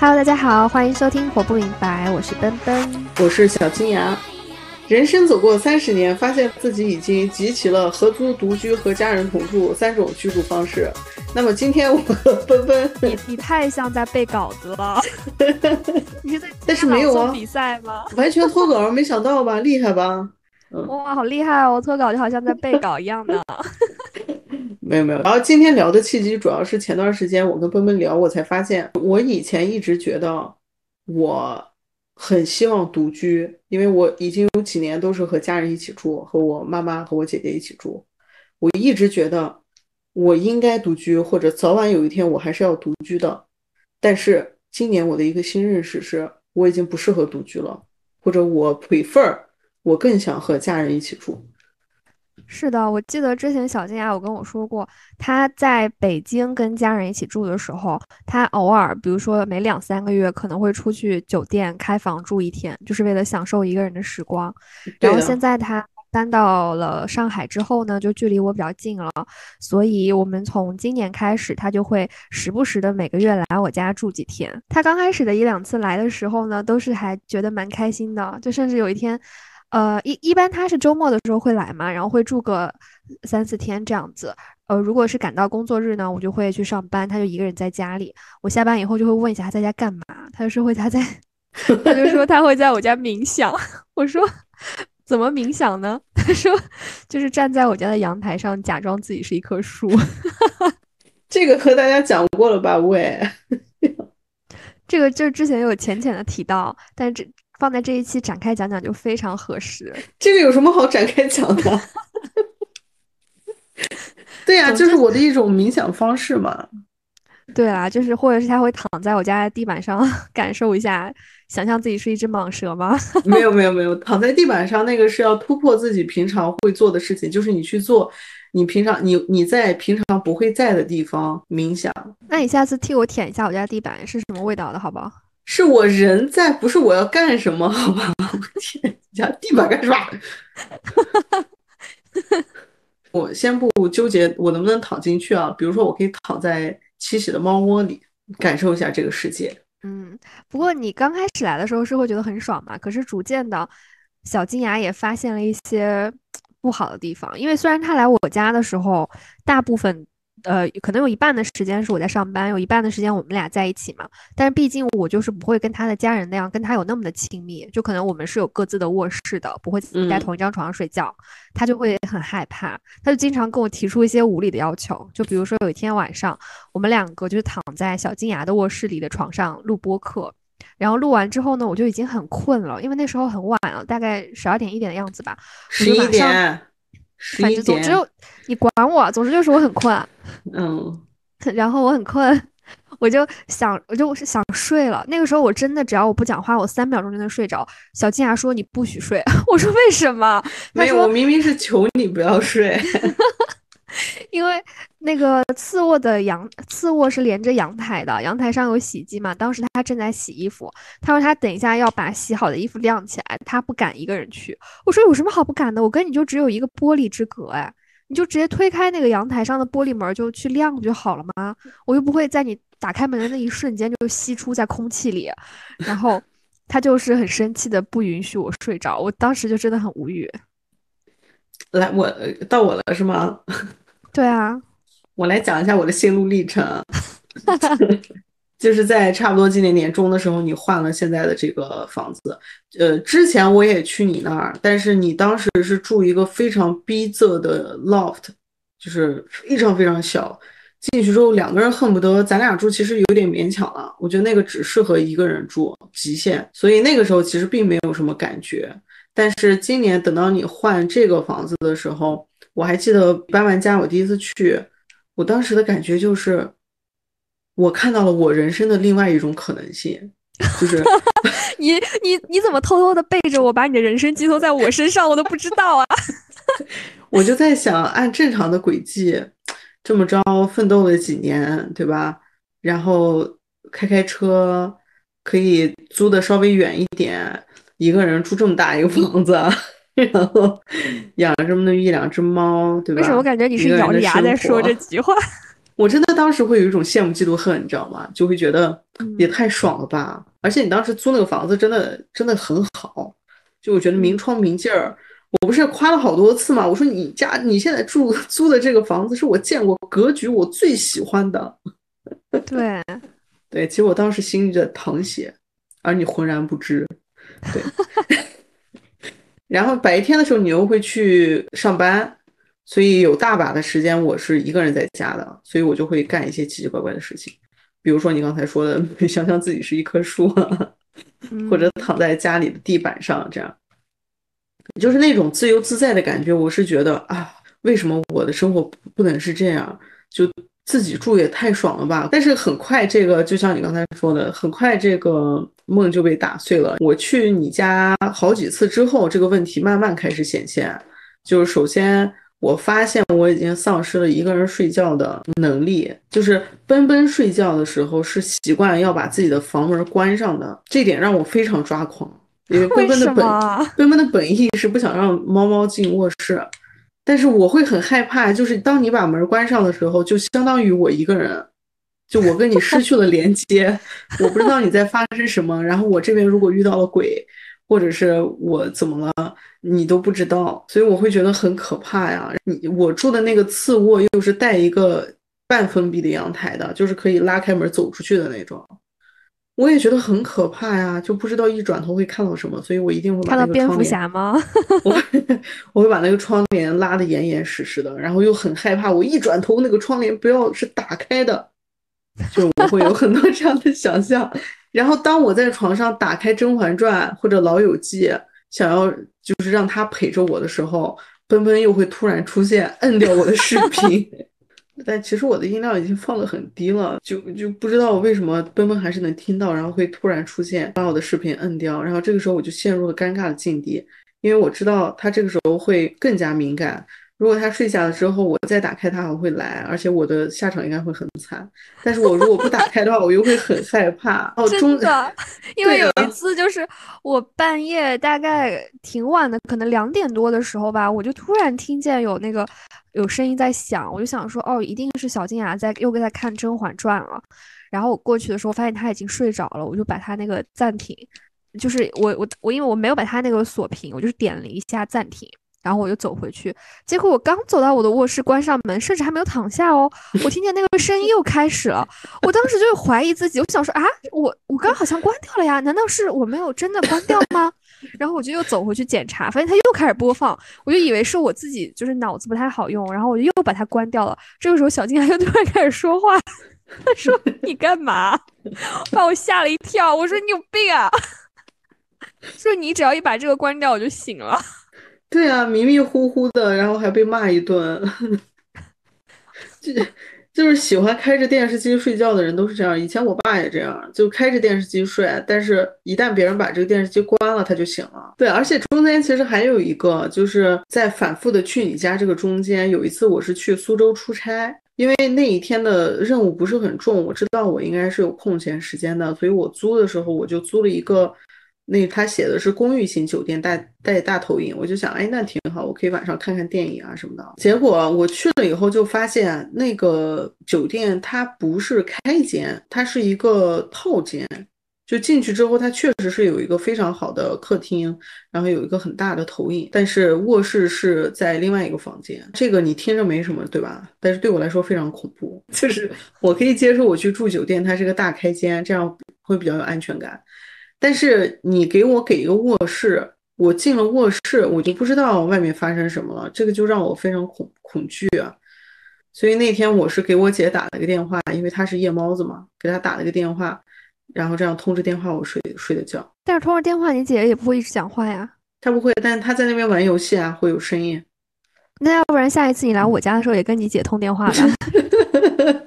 Hello，大家好，欢迎收听《活不明白》，我是奔奔，我是小金牙。人生走过三十年，发现自己已经集齐了合租、独居和家人同住三种居住方式。那么今天我和奔奔，你你太像在背稿子了，你是在 但是没有啊比赛吗？完全脱稿，没想到吧？厉害吧？哇，好厉害哦！脱稿就好像在背稿一样的。没有没有，然后今天聊的契机主要是前段时间我跟奔奔聊，我才发现我以前一直觉得我很希望独居，因为我已经有几年都是和家人一起住，和我妈妈和我姐姐一起住，我一直觉得我应该独居，或者早晚有一天我还是要独居的。但是今年我的一个新认识是，我已经不适合独居了，或者我 prefer，我更想和家人一起住。是的，我记得之前小金牙有跟我说过，他在北京跟家人一起住的时候，他偶尔，比如说每两三个月可能会出去酒店开房住一天，就是为了享受一个人的时光。然后现在他搬到了上海之后呢，就距离我比较近了，所以我们从今年开始，他就会时不时的每个月来我家住几天。他刚开始的一两次来的时候呢，都是还觉得蛮开心的，就甚至有一天。呃，一一般他是周末的时候会来嘛，然后会住个三四天这样子。呃，如果是赶到工作日呢，我就会去上班，他就一个人在家里。我下班以后就会问一下他在家干嘛，他就说会他在，他就说他会在我家冥想。我说怎么冥想呢？他说就是站在我家的阳台上，假装自己是一棵树。这个和大家讲过了吧？喂，这个就之前有浅浅的提到，但这。放在这一期展开讲讲就非常合适。这个有什么好展开讲的？对呀，就是我的一种冥想方式嘛。对啊，就是或者是他会躺在我家地板上感受一下，想象自己是一只蟒蛇吗？没有没有没有，躺在地板上那个是要突破自己平常会做的事情，就是你去做你平常你你在平常不会在的地方冥想。那你下次替我舔一下我家地板是什么味道的，好不好？是我人在，不是我要干什么，好吧？我天，你家地板干啥？我先不纠结我能不能躺进去啊。比如说，我可以躺在七喜的猫窝里，感受一下这个世界。嗯，不过你刚开始来的时候是会觉得很爽嘛？可是逐渐的，小金牙也发现了一些不好的地方。因为虽然他来我家的时候，大部分。呃，可能有一半的时间是我在上班，有一半的时间我们俩在一起嘛。但是毕竟我就是不会跟他的家人那样跟他有那么的亲密，就可能我们是有各自的卧室的，不会在同一张床上睡觉。他就会很害怕，他就经常跟我提出一些无理的要求。就比如说有一天晚上，我们两个就是躺在小金牙的卧室里的床上录播课，然后录完之后呢，我就已经很困了，因为那时候很晚了，大概十二点一点的样子吧。十一点。反正总之你管我，总之就是我很困，嗯，然后我很困，我就想，我就是想睡了。那个时候我真的只要我不讲话，我三秒钟就能睡着。小金牙说你不许睡，我说为什么？没有，我明明是求你不要睡。因为那个次卧的阳次卧是连着阳台的，阳台上有洗衣机嘛。当时他正在洗衣服，他说他等一下要把洗好的衣服晾起来，他不敢一个人去。我说有什么好不敢的？我跟你就只有一个玻璃之隔，哎，你就直接推开那个阳台上的玻璃门就去晾就好了吗？我又不会在你打开门的那一瞬间就吸出在空气里。然后他就是很生气的不允许我睡着，我当时就真的很无语。来，我到我了是吗？对啊，我来讲一下我的心路历程。就是在差不多今年年中的时候，你换了现在的这个房子。呃，之前我也去你那儿，但是你当时是住一个非常逼仄的 loft，就是非常非常小。进去之后，两个人恨不得咱俩住，其实有点勉强了。我觉得那个只适合一个人住，极限。所以那个时候其实并没有什么感觉。但是今年等到你换这个房子的时候，我还记得搬完家，我第一次去，我当时的感觉就是，我看到了我人生的另外一种可能性，就是 你你你怎么偷偷的背着我把你的人生寄托在我身上，我都不知道啊。我就在想，按正常的轨迹，这么着奋斗了几年，对吧？然后开开车，可以租的稍微远一点，一个人住这么大一个房子。然后养了这么的一两只猫，对吧？为什么我感觉你是咬着牙在说这句话？我真的当时会有一种羡慕嫉妒恨，你知道吗？就会觉得也太爽了吧！而且你当时租那个房子真的真的很好，就我觉得明窗明镜儿。我不是夸了好多次吗？我说你家你现在住 租的这个房子是我见过格局我最喜欢的。对对，其实我当时心里在淌血，而你浑然不知。对。然后白天的时候你又会去上班，所以有大把的时间我是一个人在家的，所以我就会干一些奇奇怪怪的事情，比如说你刚才说的，想象自己是一棵树，或者躺在家里的地板上这样。就是那种自由自在的感觉，我是觉得啊，为什么我的生活不能是这样？就自己住也太爽了吧！但是很快，这个就像你刚才说的，很快这个梦就被打碎了。我去你家好几次之后，这个问题慢慢开始显现。就是首先，我发现我已经丧失了一个人睡觉的能力。就是奔奔睡觉的时候是习惯要把自己的房门关上的，这点让我非常抓狂。因为 奔奔的本奔奔的本意是不想让猫猫进卧室，但是我会很害怕，就是当你把门关上的时候，就相当于我一个人，就我跟你失去了连接，我不知道你在发生什么，然后我这边如果遇到了鬼，或者是我怎么了，你都不知道，所以我会觉得很可怕呀。你我住的那个次卧又是带一个半封闭的阳台的，就是可以拉开门走出去的那种。我也觉得很可怕呀，就不知道一转头会看到什么，所以我一定会把那个蝙蝠侠吗？我我会把那个窗帘拉得严严实实的，然后又很害怕，我一转头那个窗帘不要是打开的，就我会有很多 这样的想象。然后当我在床上打开《甄嬛传》或者《老友记》，想要就是让他陪着我的时候，奔奔又会突然出现，摁掉我的视频。但其实我的音量已经放得很低了，就就不知道为什么奔奔还是能听到，然后会突然出现把我的视频摁掉，然后这个时候我就陷入了尴尬的境地，因为我知道他这个时候会更加敏感。如果他睡下了之后，我再打开他还会来，而且我的下场应该会很惨。但是我如果不打开的话，我又会很害怕。哦，真的，因为有一次就是我半夜大概挺晚的，可能两点多的时候吧，我就突然听见有那个有声音在响，我就想说，哦，一定是小金牙在又在看《甄嬛传》了。然后我过去的时候发现他已经睡着了，我就把他那个暂停，就是我我我因为我没有把他那个锁屏，我就是点了一下暂停。然后我就走回去，结果我刚走到我的卧室，关上门，甚至还没有躺下哦，我听见那个声音又开始了。我当时就怀疑自己，我想说啊，我我刚好像关掉了呀，难道是我没有真的关掉吗？然后我就又走回去检查，发现它又开始播放，我就以为是我自己就是脑子不太好用，然后我就又把它关掉了。这个时候小金又突然开始说话，他 说你干嘛？把我吓了一跳。我说你有病啊！说你只要一把这个关掉，我就醒了。对啊，迷迷糊糊的，然后还被骂一顿，就就是喜欢开着电视机睡觉的人都是这样。以前我爸也这样，就开着电视机睡，但是一旦别人把这个电视机关了，他就醒了。对，而且中间其实还有一个，就是在反复的去你家这个中间，有一次我是去苏州出差，因为那一天的任务不是很重，我知道我应该是有空闲时间的，所以我租的时候我就租了一个。那他写的是公寓型酒店带带大投影，我就想，哎，那挺好，我可以晚上看看电影啊什么的。结果我去了以后就发现，那个酒店它不是开间，它是一个套间。就进去之后，它确实是有一个非常好的客厅，然后有一个很大的投影，但是卧室是在另外一个房间。这个你听着没什么，对吧？但是对我来说非常恐怖。就是我可以接受我去住酒店，它是个大开间，这样会比较有安全感。但是你给我给一个卧室，我进了卧室，我就不知道外面发生什么了，这个就让我非常恐恐惧啊。所以那天我是给我姐打了个电话，因为她是夜猫子嘛，给她打了个电话，然后这样通着电话我睡睡的觉。但是通着电话，你姐姐也不会一直讲话呀？她不会，但是她在那边玩游戏啊，会有声音。那要不然下一次你来我家的时候也跟你姐通电话吧？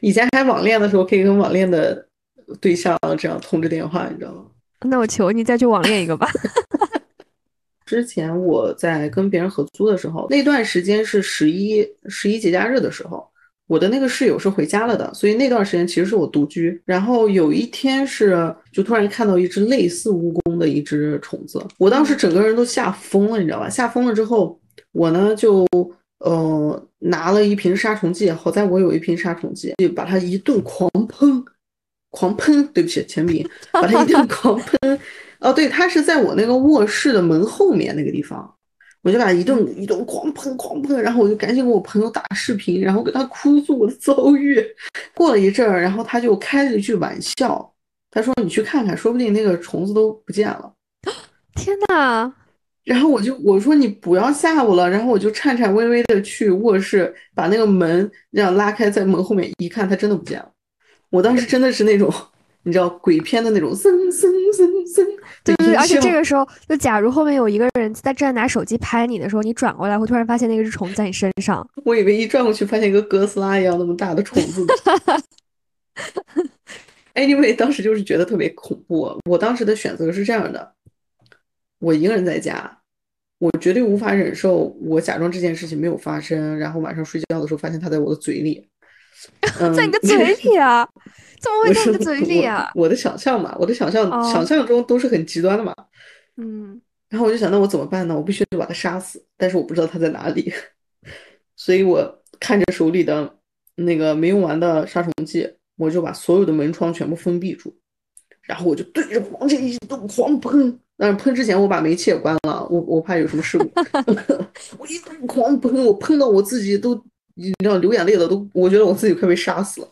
以前还网恋的时候，可以跟网恋的。对象这样通着电话，你知道吗？那我求你再去网恋一个吧。之前我在跟别人合租的时候，那段时间是十一十一节假日的时候，我的那个室友是回家了的，所以那段时间其实是我独居。然后有一天是就突然看到一只类似蜈蚣的一只虫子，我当时整个人都吓疯了，你知道吧？吓疯了之后，我呢就呃拿了一瓶杀虫剂，好在我有一瓶杀虫剂，就把它一顿狂喷，狂喷。对不起，铅笔，把它一顿狂喷。哦，对，它是在我那个卧室的门后面那个地方，我就把一顿一顿狂喷狂喷，然后我就赶紧给我朋友打视频，然后给他哭诉我的遭遇。过了一阵儿，然后他就开了一句玩笑，他说：“你去看看，说不定那个虫子都不见了。”天呐！然后我就我说你不要吓我了，然后我就颤颤巍巍的去卧室，把那个门这样拉开，在门后面一看，它真的不见了。我当时真的是那种你知道鬼片的那种，森森森森。对对对，而且这个时候，就假如后面有一个人在正在拿手机拍你的时候，你转过来会突然发现那个是虫子在你身上。我以为一转过去发现一个哥斯拉一样那么大的虫子。anyway，当时就是觉得特别恐怖。我当时的选择是这样的。我一个人在家，我绝对无法忍受我假装这件事情没有发生，然后晚上睡觉的时候发现它在我的嘴里，在你的嘴里啊？怎么会在你的嘴里啊？我的想象嘛，我的想象，想象中都是很极端的嘛。嗯，然后我就想，那我怎么办呢？我必须得把它杀死，但是我不知道它在哪里，所以我看着手里的那个没用完的杀虫剂，我就把所有的门窗全部封闭住，然后我就对着房间一顿狂喷。但是喷之前我把煤气也关了，我我怕有什么事故。我一顿狂喷，我喷到我自己都你知道流眼泪了，都我觉得我自己快被杀死了。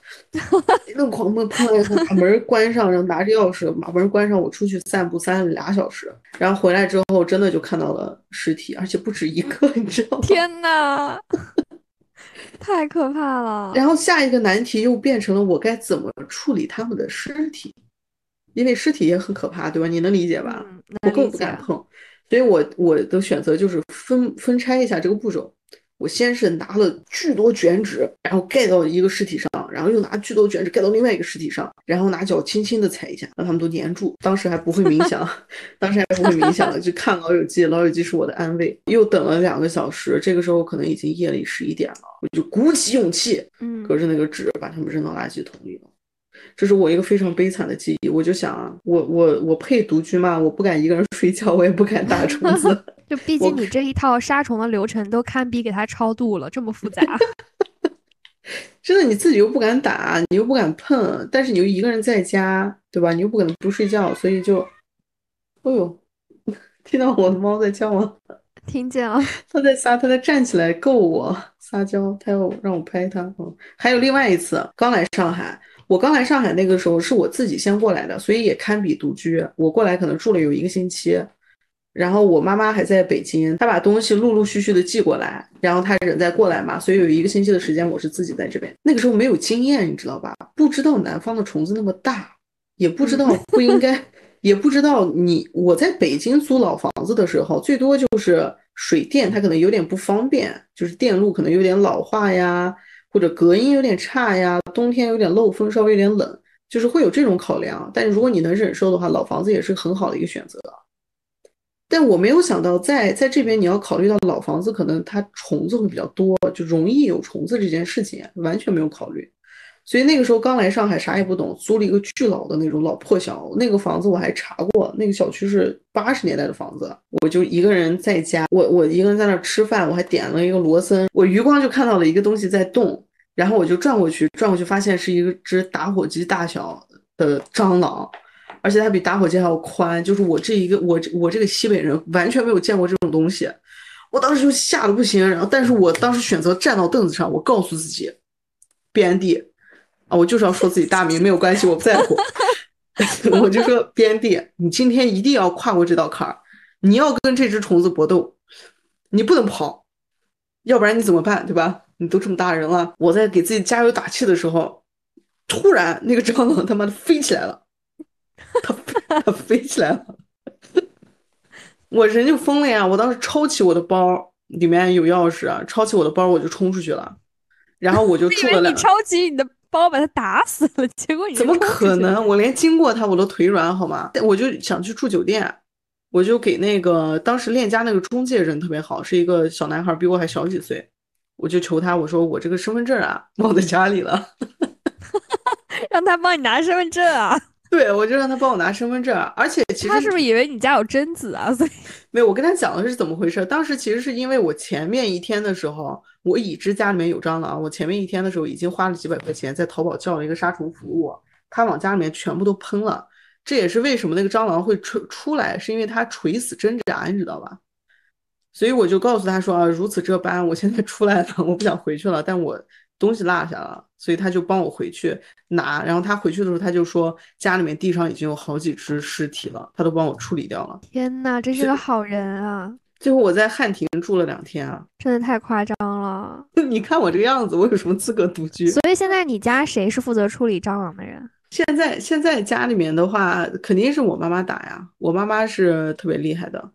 一顿狂喷，喷完以后把门关上，然后拿着钥匙把门关上，我出去散步散了俩小时，然后回来之后真的就看到了尸体，而且不止一个，你知道吗？天呐，太可怕了！然后下一个难题又变成了我该怎么处理他们的尸体。因为尸体也很可怕，对吧？你能理解吧？我更不敢碰，所以我我的选择就是分分拆一下这个步骤。我先是拿了巨多卷纸，然后盖到一个尸体上，然后又拿巨多卷纸盖到另外一个尸体上，然后拿脚轻轻的踩一下，让他们都粘住。当时还不会冥想，当时还不会冥想，就看《老友记》，《老友记》是我的安慰。又等了两个小时，这个时候可能已经夜里十一点了，我就鼓起勇气，嗯，隔着那个纸把他们扔到垃圾桶里了。这是我一个非常悲惨的记忆，我就想啊，我我我配独居吗？我不敢一个人睡觉，我也不敢打虫子。就毕竟你这一套杀虫的流程都堪比给他超度了，这么复杂。真的，你自己又不敢打，你又不敢碰，但是你又一个人在家，对吧？你又不可能不睡觉，所以就，哎呦，听到我的猫在叫吗？听见了，它在撒，它在站起来够我撒娇，它要让我拍它。嗯，还有另外一次，刚来上海。我刚来上海那个时候是我自己先过来的，所以也堪比独居。我过来可能住了有一个星期，然后我妈妈还在北京，她把东西陆陆续续的寄过来，然后她人再过来嘛，所以有一个星期的时间我是自己在这边。那个时候没有经验，你知道吧？不知道南方的虫子那么大，也不知道 不应该，也不知道你我在北京租老房子的时候，最多就是水电它可能有点不方便，就是电路可能有点老化呀。或者隔音有点差呀，冬天有点漏风，稍微有点冷，就是会有这种考量。但如果你能忍受的话，老房子也是很好的一个选择。但我没有想到，在在这边你要考虑到老房子可能它虫子会比较多，就容易有虫子这件事情，完全没有考虑。所以那个时候刚来上海，啥也不懂，租了一个巨老的那种老破小。那个房子我还查过，那个小区是八十年代的房子。我就一个人在家，我我一个人在那吃饭，我还点了一个罗森。我余光就看到了一个东西在动，然后我就转过去，转过去发现是一只打火机大小的蟑螂，而且它比打火机还要宽。就是我这一个我我这个西北人完全没有见过这种东西，我当时就吓得不行。然后，但是我当时选择站到凳子上，我告诉自己边地。啊，我就是要说自己大名，没有关系，我不在乎。我就说边地，你今天一定要跨过这道坎儿，你要跟这只虫子搏斗，你不能跑，要不然你怎么办，对吧？你都这么大人了，我在给自己加油打气的时候，突然那个蟑螂他妈的飞起来了，它它飞起来了，我人就疯了呀！我当时抄起我的包，里面有钥匙啊，抄起我的包我就冲出去了，然后我就住了两。你抄起你的。包把他打死了，结果你怎么可能？我连经过他我都腿软，好吗？我就想去住酒店，我就给那个当时链家那个中介人特别好，是一个小男孩，比我还小几岁，我就求他，我说我这个身份证啊忘在家里了，让他帮你拿身份证啊。对，我就让他帮我拿身份证，而且其实他是不是以为你家有贞子啊？所以没有，我跟他讲的是怎么回事。当时其实是因为我前面一天的时候，我已知家里面有蟑螂，我前面一天的时候已经花了几百块钱在淘宝叫了一个杀虫服务，他往家里面全部都喷了。这也是为什么那个蟑螂会出出来，是因为它垂死挣扎，你知道吧？所以我就告诉他说啊，如此这般，我现在出来了，我不想回去了，但我东西落下了，所以他就帮我回去拿。然后他回去的时候，他就说家里面地上已经有好几只尸体了，他都帮我处理掉了。天呐，真是个好人啊！最后我在汉庭住了两天啊，真的太夸张了。你看我这个样子，我有什么资格独居？所以现在你家谁是负责处理蟑螂的人？现在现在家里面的话，肯定是我妈妈打呀，我妈妈是特别厉害的。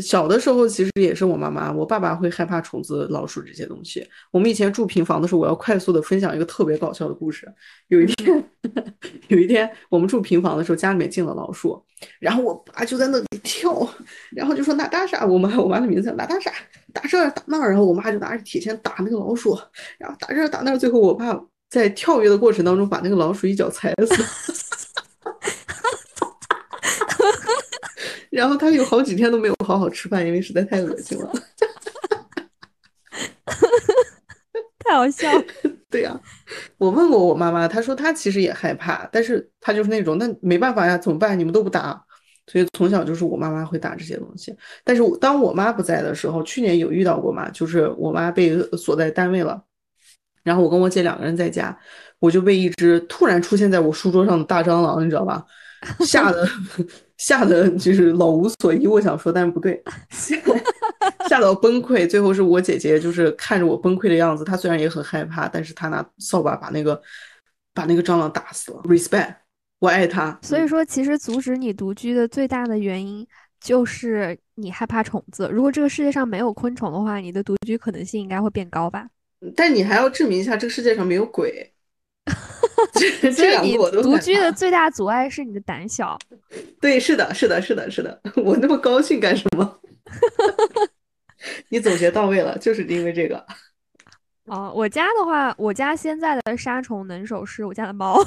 小的时候其实也是我妈妈，我爸爸会害怕虫子、老鼠这些东西。我们以前住平房的时候，我要快速的分享一个特别搞笑的故事。有一天，有一天我们住平房的时候，家里面进了老鼠，然后我爸就在那里跳，然后就说娜大莎，我妈我妈的名字叫娜大莎，打这儿打那儿，然后我妈就拿着铁锨打那个老鼠，然后打这儿打那儿，最后我爸在跳跃的过程当中把那个老鼠一脚踩死。然后他有好几天都没有好好吃饭，因为实在太恶心了。太好笑了。对呀，我问过我妈妈，她说她其实也害怕，但是她就是那种，那没办法呀，怎么办？你们都不打，所以从小就是我妈妈会打这些东西。但是当我妈不在的时候，去年有遇到过嘛，就是我妈被锁在单位了，然后我跟我姐两个人在家，我就被一只突然出现在我书桌上的大蟑螂，你知道吧？吓得 吓得就是老无所依，我想说，但是不对，吓到崩溃。最后是我姐姐，就是看着我崩溃的样子，她虽然也很害怕，但是她拿扫把把那个把那个蟑螂打死了。Respect，我爱她。所以说，其实阻止你独居的最大的原因就是你害怕虫子。如果这个世界上没有昆虫的话，你的独居可能性应该会变高吧？但你还要证明一下这个世界上没有鬼。独居的最大阻碍是你的胆小。对，是的，是的，是的，是的。我那么高兴干什么？你总结到位了，就是因为这个。哦，我家的话，我家现在的杀虫能手是我家的猫。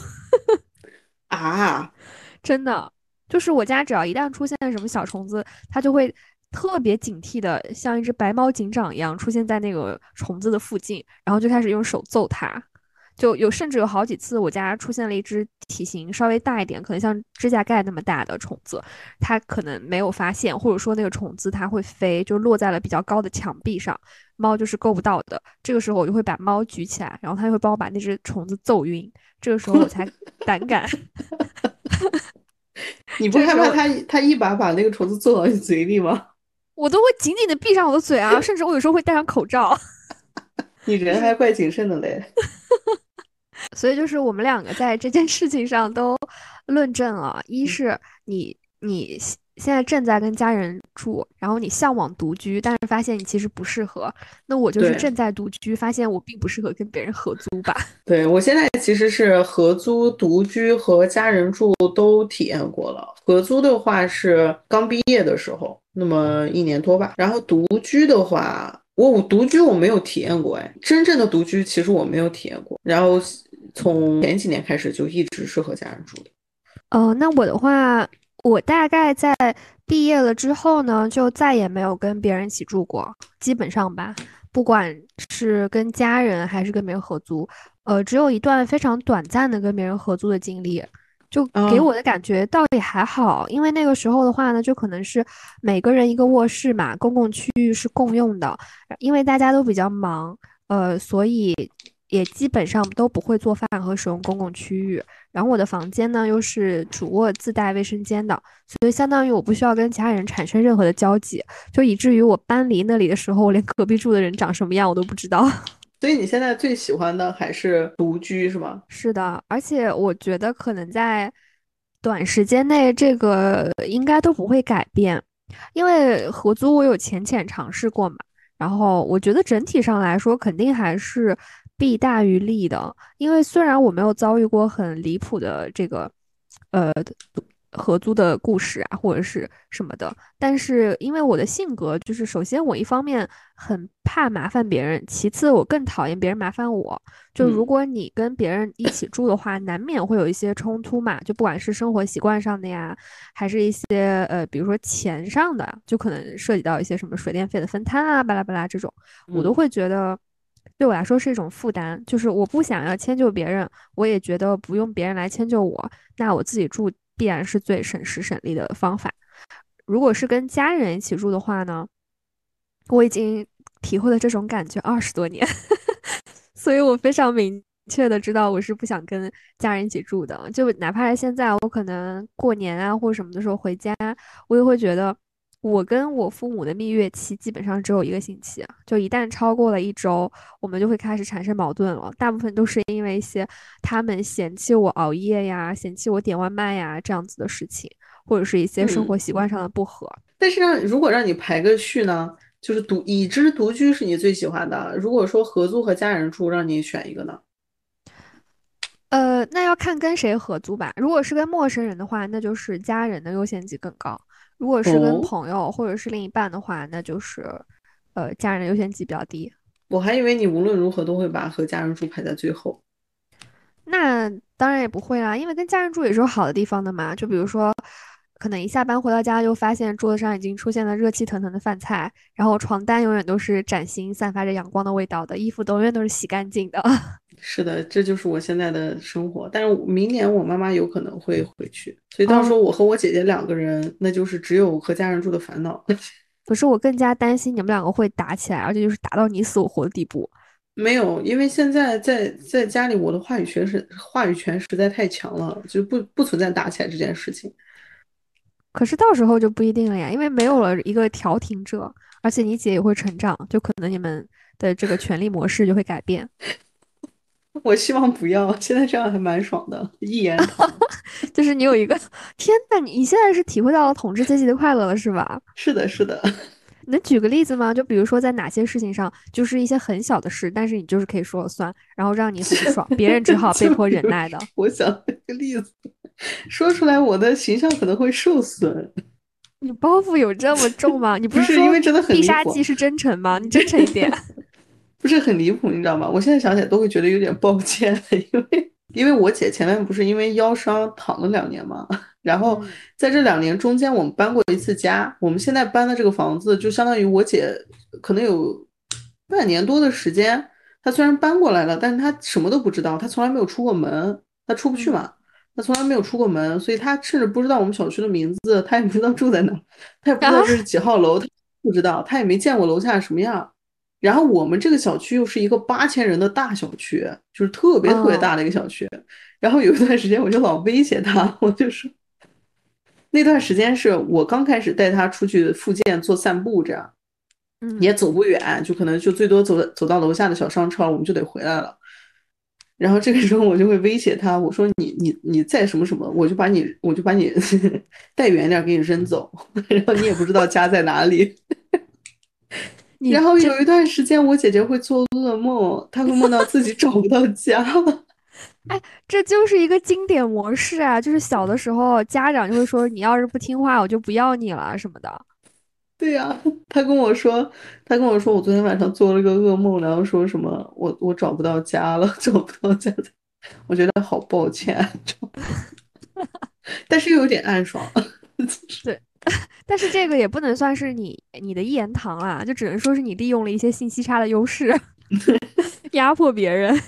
啊，真的，就是我家只要一旦出现什么小虫子，它就会特别警惕的，像一只白猫警长一样出现在那个虫子的附近，然后就开始用手揍它。就有甚至有好几次，我家出现了一只体型稍微大一点，可能像指甲盖那么大的虫子，它可能没有发现，或者说那个虫子它会飞，就落在了比较高的墙壁上，猫就是够不到的。这个时候我就会把猫举起来，然后它就会帮我把那只虫子揍晕。这个时候我才胆敢。你不害怕它它一把把那个虫子揍到你嘴里吗？我都会紧紧的闭上我的嘴啊，甚至我有时候会戴上口罩。你人还怪谨慎的嘞。所以就是我们两个在这件事情上都论证了：一是你你现在正在跟家人住，然后你向往独居，但是发现你其实不适合。那我就是正在独居，发现我并不适合跟别人合租吧。对我现在其实是合租、独居和家人住都体验过了。合租的话是刚毕业的时候，那么一年多吧。然后独居的话，我我独居我没有体验过，哎，真正的独居其实我没有体验过。然后。从前几年开始就一直是和家人住的。哦，那我的话，我大概在毕业了之后呢，就再也没有跟别人一起住过，基本上吧，不管是跟家人还是跟别人合租，呃，只有一段非常短暂的跟别人合租的经历，就给我的感觉倒也还好，因为那个时候的话呢，就可能是每个人一个卧室嘛，公共区域是共用的，因为大家都比较忙，呃，所以。也基本上都不会做饭和使用公共区域，然后我的房间呢又是主卧自带卫生间的，所以相当于我不需要跟其他人产生任何的交集，就以至于我搬离那里的时候，我连隔壁住的人长什么样我都不知道。所以你现在最喜欢的还是独居是吗？是的，而且我觉得可能在短时间内这个应该都不会改变，因为合租我有浅浅尝试过嘛，然后我觉得整体上来说肯定还是。弊大于利的，因为虽然我没有遭遇过很离谱的这个，呃，合租的故事啊，或者是什么的。但是因为我的性格，就是首先我一方面很怕麻烦别人，其次我更讨厌别人麻烦我。就如果你跟别人一起住的话，难免会有一些冲突嘛。就不管是生活习惯上的呀，还是一些呃，比如说钱上的，就可能涉及到一些什么水电费的分摊啊，巴拉巴拉这种，我都会觉得对我来说是一种负担。就是我不想要迁就别人，我也觉得不用别人来迁就我，那我自己住。必然是最省时省力的方法。如果是跟家人一起住的话呢，我已经体会了这种感觉二十多年，所以我非常明确的知道我是不想跟家人一起住的。就哪怕是现在，我可能过年啊或者什么的时候回家，我也会觉得。我跟我父母的蜜月期基本上只有一个星期，就一旦超过了一周，我们就会开始产生矛盾了。大部分都是因为一些他们嫌弃我熬夜呀、嫌弃我点外卖呀这样子的事情，或者是一些生活习惯上的不合。但是让如果让你排个序呢，就是独已知独居是你最喜欢的。如果说合租和家人住，让你选一个呢？呃，那要看跟谁合租吧。如果是跟陌生人的话，那就是家人的优先级更高。如果是跟朋友或者是另一半的话，那就是，呃，家人的优先级比较低。我还以为你无论如何都会把和家人住排在最后。那当然也不会啦，因为跟家人住也是有好的地方的嘛。就比如说，可能一下班回到家就发现桌子上已经出现了热气腾腾的饭菜，然后床单永远都是崭新、散发着阳光的味道的，衣服都永远都是洗干净的。是的，这就是我现在的生活。但是明年我妈妈有可能会回去，所以到时候我和我姐姐两个人，那就是只有和家人住的烦恼。可是我更加担心你们两个会打起来，而且就是打到你死我活的地步。没有，因为现在在在家里，我的话语权是话语权实在太强了，就不不存在打起来这件事情。可是到时候就不一定了呀，因为没有了一个调停者，而且你姐也会成长，就可能你们的这个权力模式就会改变。我希望不要，现在这样还蛮爽的，一言堂。就是你有一个天呐，你你现在是体会到了统治阶级的快乐了，是吧？是的，是的。能举个例子吗？就比如说在哪些事情上，就是一些很小的事，但是你就是可以说了算，然后让你很爽，别人只好被迫忍耐的。我想一个例子，说出来我的形象可能会受损。你包袱有这么重吗？你不是因为真的很必杀技是真诚吗？你真诚一点。不是很离谱，你知道吗？我现在想起来都会觉得有点抱歉，因为因为我姐前面不是因为腰伤躺了两年嘛，然后在这两年中间，我们搬过一次家。我们现在搬的这个房子，就相当于我姐可能有半年多的时间，她虽然搬过来了，但是她什么都不知道，她从来没有出过门，她出不去嘛，她从来没有出过门，所以他甚至不知道我们小区的名字，他也不知道住在哪，他也不知道这是几号楼，他不知道，他也没见过楼下什么样。然后我们这个小区又是一个八千人的大小区，就是特别特别大的一个小区。然后有一段时间，我就老威胁他，我就说，那段时间是我刚开始带他出去复健做散步，这样，也走不远，就可能就最多走走到楼下的小商超，我们就得回来了。然后这个时候我就会威胁他，我说你你你再什么什么，我就把你我就把你 带远点给你扔走，然后你也不知道家在哪里。然后有一段时间，我姐姐会做噩梦，她会梦到自己找不到家了。哎，这就是一个经典模式啊！就是小的时候，家长就会说：“你要是不听话，我就不要你了什么的。” 对呀，他跟我说，他跟我说，我昨天晚上做了个噩梦，然后说什么我我找不到家了，找不到家，我觉得好抱歉，但是又有点暗爽。对。但是这个也不能算是你你的一言堂啊，就只能说是你利用了一些信息差的优势，压迫别人。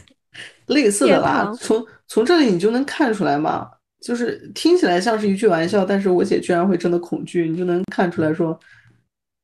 类似的吧，从从这里你就能看出来嘛，就是听起来像是一句玩笑，但是我姐居然会真的恐惧，你就能看出来说，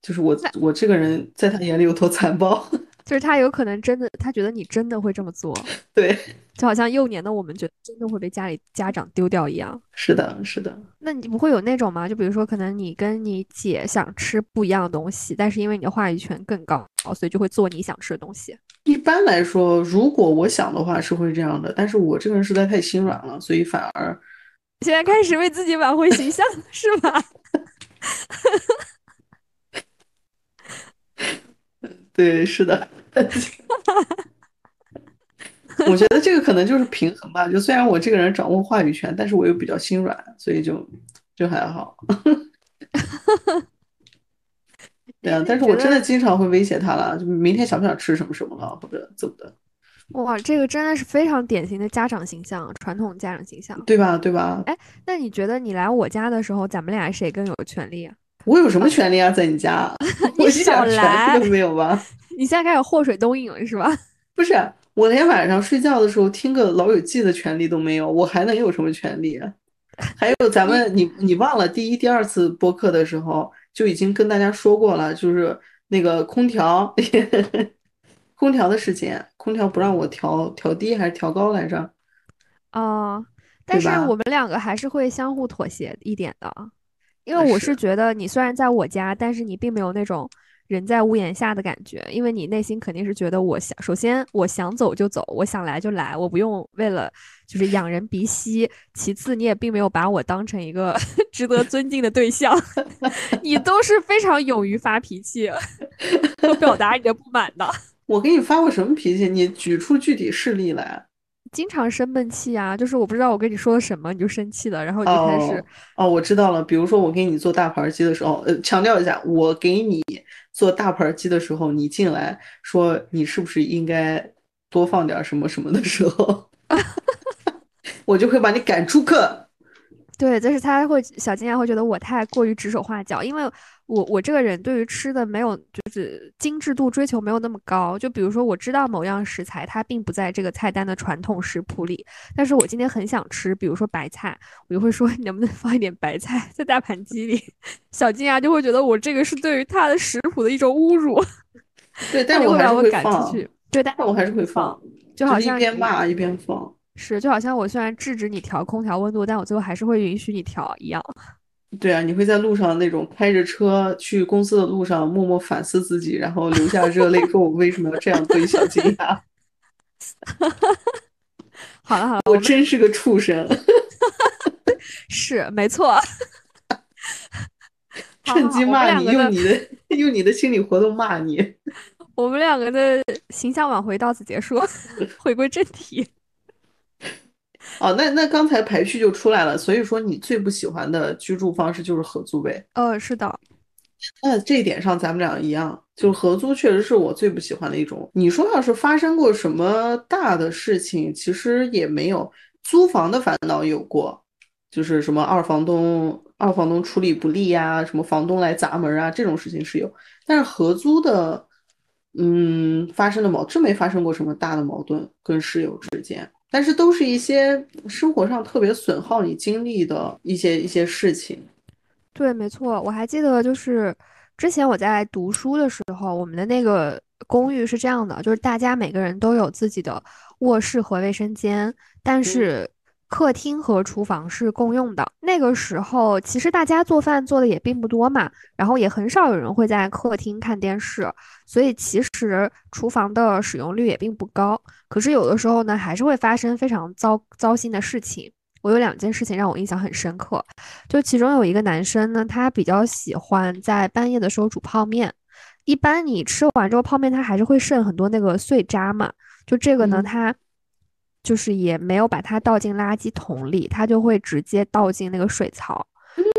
就是我我这个人在他眼里有多残暴。就是他有可能真的，他觉得你真的会这么做，对，就好像幼年的我们觉得真的会被家里家长丢掉一样。是的，是的。那你不会有那种吗？就比如说，可能你跟你姐想吃不一样的东西，但是因为你的话语权更高，所以就会做你想吃的东西。一般来说，如果我想的话是会这样的，但是我这个人实在太心软了，所以反而现在开始为自己挽回形象，是吧？对，是的，我觉得这个可能就是平衡吧。就虽然我这个人掌握话语权，但是我又比较心软，所以就就还好。对啊，但是我真的经常会威胁他了，就明天想不想吃什么什么了，或者怎么的。哇，这个真的是非常典型的家长形象，传统家长形象，对吧？对吧？哎，那你觉得你来我家的时候，咱们俩谁更有权利啊？我有什么权利啊？在你家，我一点权利都没有吧？你现在开始祸水东引了是吧？不是，我连晚上睡觉的时候听个老友记的权利都没有，我还能有什么权利啊？还有咱们，你你忘了第一、第二次播客的时候就已经跟大家说过了，就是那个空调。空调的事情，空调不让我调调低还是调高来着？哦，但是我们两个还是会相互妥协一点的，因为我是觉得你虽然在我家，但是你并没有那种人在屋檐下的感觉，因为你内心肯定是觉得我想，首先我想走就走，我想来就来，我不用为了就是仰人鼻息，其次你也并没有把我当成一个 值得尊敬的对象，你都是非常勇于发脾气 和表达你的不满的。我给你发过什么脾气？你举出具体事例来。经常生闷气啊，就是我不知道我跟你说了什么，你就生气了，然后就开始。哦，我知道了。比如说我给你做大盘鸡的时候，呃，强调一下，我给你做大盘鸡的时候，你进来说你是不是应该多放点什么什么的时候，我就会把你赶出课。对，就是他会小金牙会觉得我太过于指手画脚，因为。我我这个人对于吃的没有就是精致度追求没有那么高，就比如说我知道某样食材它并不在这个菜单的传统食谱里，但是我今天很想吃，比如说白菜，我就会说你能不能放一点白菜在大盘鸡里，小金牙就会觉得我这个是对于他的食谱的一种侮辱，对，但我还是会放，对，但我还是会放，就好像一边骂一边放，是，就好像我虽然制止你调空调温度，但我最后还是会允许你调一样。对啊，你会在路上那种开着车去公司的路上默默反思自己，然后流下热泪，说我为什么要这样对小金牙？好了好了，我真是个畜生。是没错。趁机骂你，用你的用你的心理活动骂你。我们两个的形象挽回到此结束，回归正题。哦，那那刚才排序就出来了，所以说你最不喜欢的居住方式就是合租呗？呃，是的。那这一点上咱们俩一样，就是合租确实是我最不喜欢的一种。你说要是发生过什么大的事情，其实也没有。租房的烦恼有过，就是什么二房东二房东处理不力呀，什么房东来砸门啊，这种事情是有。但是合租的，嗯，发生的矛真没发生过什么大的矛盾跟室友之间。但是都是一些生活上特别损耗你精力的一些一些事情。对，没错，我还记得就是之前我在读书的时候，我们的那个公寓是这样的，就是大家每个人都有自己的卧室和卫生间，但是。客厅和厨房是共用的。那个时候，其实大家做饭做的也并不多嘛，然后也很少有人会在客厅看电视，所以其实厨房的使用率也并不高。可是有的时候呢，还是会发生非常糟糟心的事情。我有两件事情让我印象很深刻，就其中有一个男生呢，他比较喜欢在半夜的时候煮泡面。一般你吃完之后，泡面它还是会剩很多那个碎渣嘛，就这个呢，他。就是也没有把它倒进垃圾桶里，它就会直接倒进那个水槽，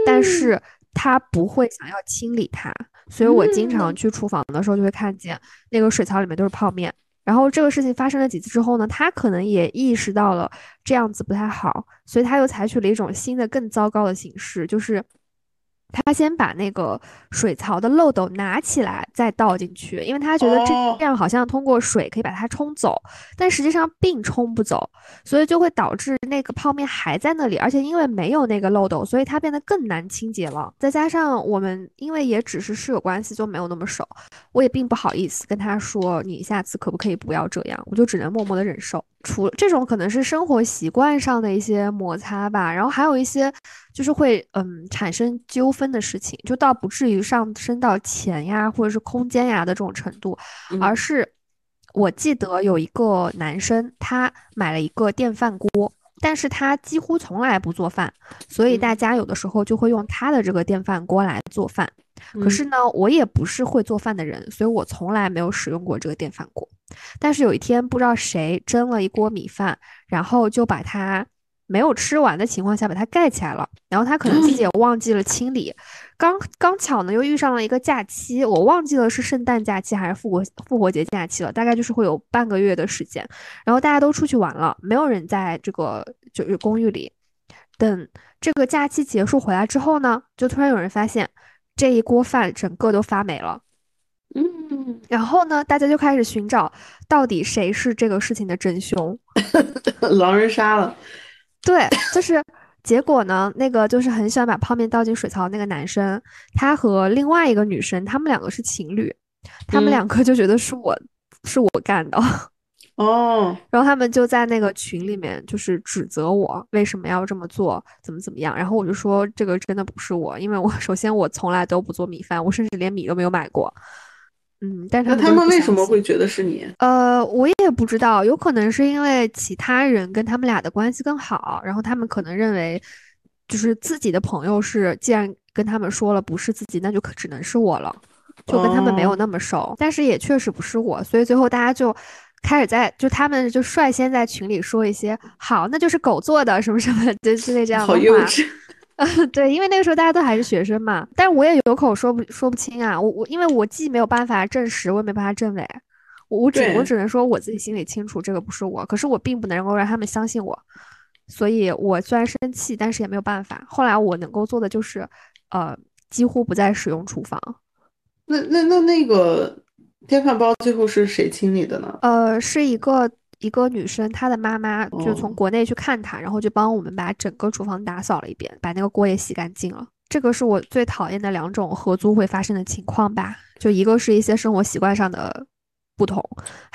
但是它不会想要清理它，所以我经常去厨房的时候就会看见那个水槽里面都是泡面。然后这个事情发生了几次之后呢，他可能也意识到了这样子不太好，所以他又采取了一种新的更糟糕的形式，就是。他先把那个水槽的漏斗拿起来，再倒进去，因为他觉得这这样好像通过水可以把它冲走，但实际上并冲不走，所以就会导致那个泡面还在那里，而且因为没有那个漏斗，所以它变得更难清洁了。再加上我们因为也只是室友关系，就没有那么熟，我也并不好意思跟他说，你下次可不可以不要这样，我就只能默默的忍受。除了这种可能是生活习惯上的一些摩擦吧，然后还有一些就是会嗯产生纠纷的事情，就倒不至于上升到钱呀或者是空间呀的这种程度，而是我记得有一个男生他买了一个电饭锅，但是他几乎从来不做饭，所以大家有的时候就会用他的这个电饭锅来做饭。可是呢，我也不是会做饭的人，所以我从来没有使用过这个电饭锅。但是有一天，不知道谁蒸了一锅米饭，然后就把它没有吃完的情况下把它盖起来了，然后他可能自己也忘记了清理。刚刚巧呢，又遇上了一个假期，我忘记了是圣诞假期还是复活复活节假期了，大概就是会有半个月的时间。然后大家都出去玩了，没有人在这个就是公寓里。等这个假期结束回来之后呢，就突然有人发现这一锅饭整个都发霉了。嗯，然后呢，大家就开始寻找到底谁是这个事情的真凶。狼人杀了。对，就是结果呢，那个就是很喜欢把泡面倒进水槽那个男生，他和另外一个女生，他们两个是情侣，他们两个就觉得是我是我干的。哦，然后他们就在那个群里面就是指责我为什么要这么做，怎么怎么样。然后我就说这个真的不是我，因为我 首先我从来都不做米饭，我甚至连米都没有买过。嗯，但是那他们为什么会觉得是你？呃，我也不知道，有可能是因为其他人跟他们俩的关系更好，然后他们可能认为，就是自己的朋友是，既然跟他们说了不是自己，那就可只能是我了，就跟他们没有那么熟。但是也确实不是我，所以最后大家就开始在，就他们就率先在群里说一些好，那就是狗做的什么什么，就之类这样的话。好幼稚。嗯，对，因为那个时候大家都还是学生嘛，但是我也有口说不说不清啊，我我因为我既没有办法证实，我也没办法证伪，我我只我只能说我自己心里清楚这个不是我，可是我并不能够让他们相信我，所以我虽然生气，但是也没有办法。后来我能够做的就是，呃，几乎不再使用厨房。那那那那个电饭煲最后是谁清理的呢？呃，是一个。一个女生，她的妈妈就从国内去看她，然后就帮我们把整个厨房打扫了一遍，把那个锅也洗干净了。这个是我最讨厌的两种合租会发生的情况吧？就一个是一些生活习惯上的不同，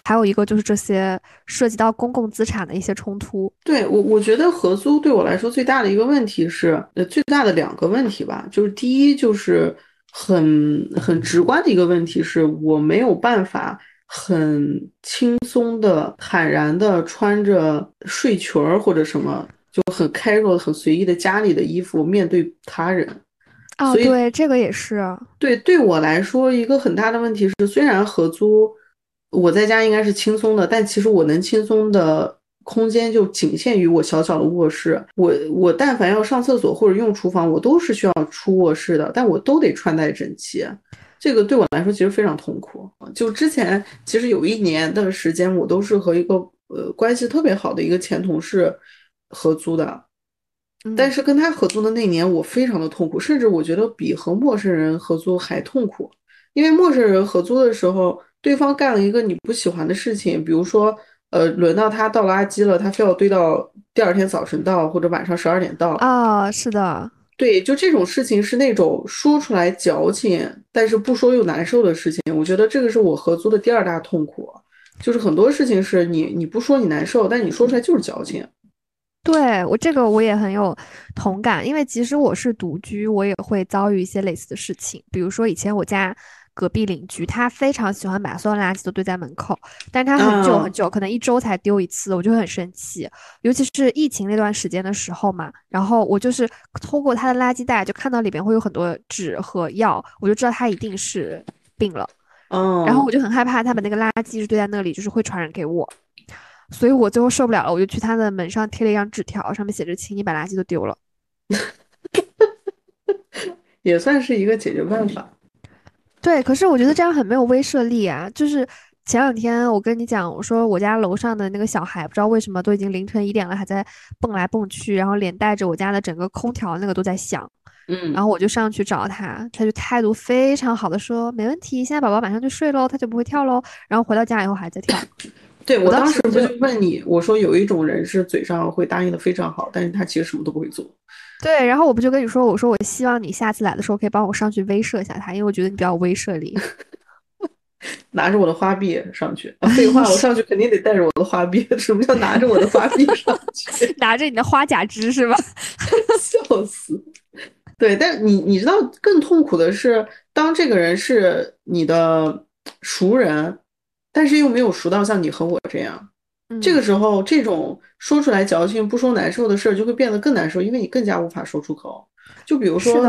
还有一个就是这些涉及到公共资产的一些冲突。对我，我觉得合租对我来说最大的一个问题是，呃，最大的两个问题吧，就是第一就是很很直观的一个问题是我没有办法。很轻松的、坦然的穿着睡裙儿或者什么，就很 casual、很随意的家里的衣服面对他人。哦，对，这个也是。对，对我来说一个很大的问题是，虽然合租，我在家应该是轻松的，但其实我能轻松的空间就仅限于我小小的卧室。我我但凡要上厕所或者用厨房，我都是需要出卧室的，但我都得穿戴整齐。这个对我来说其实非常痛苦。就之前其实有一年的时间，我都是和一个呃关系特别好的一个前同事合租的，但是跟他合租的那年，我非常的痛苦，甚至我觉得比和陌生人合租还痛苦。因为陌生人合租的时候，对方干了一个你不喜欢的事情，比如说呃轮到他倒垃圾了，他非要堆到第二天早晨倒，或者晚上十二点倒。啊，是的。对，就这种事情是那种说出来矫情，但是不说又难受的事情。我觉得这个是我合租的第二大痛苦，就是很多事情是你你不说你难受，但你说出来就是矫情。对我这个我也很有同感，因为即使我是独居，我也会遭遇一些类似的事情，比如说以前我家。隔壁邻居他非常喜欢把所有垃圾都堆在门口，但是他很久很久，可能一周才丢一次，我就很生气。尤其是疫情那段时间的时候嘛，然后我就是通过他的垃圾袋就看到里边会有很多纸和药，我就知道他一定是病了。嗯，然后我就很害怕他把那个垃圾是堆在那里，就是会传染给我，所以我最后受不了了，我就去他的门上贴了一张纸条，上面写着：“请你把垃圾都丢了。”也算是一个解决办法。对，可是我觉得这样很没有威慑力啊！就是前两天我跟你讲，我说我家楼上的那个小孩，不知道为什么都已经凌晨一点了，还在蹦来蹦去，然后连带着我家的整个空调那个都在响。嗯，然后我就上去找他，他就态度非常好的说没问题，现在宝宝马上就睡喽，他就不会跳喽。然后回到家以后还在跳。对我当时不就问你，我说有一种人是嘴上会答应的非常好，但是他其实什么都不会做。对，然后我不就跟你说，我说我希望你下次来的时候可以帮我上去威慑一下他，因为我觉得你比较有威慑力。拿着我的花臂上去，废话，我上去肯定得带着我的花臂。什么叫拿着我的花臂上去？拿着你的花甲枝是吧？笑死！对，但你你知道更痛苦的是，当这个人是你的熟人，但是又没有熟到像你和我这样。这个时候，这种说出来矫情不说难受的事儿就会变得更难受，因为你更加无法说出口。就比如说，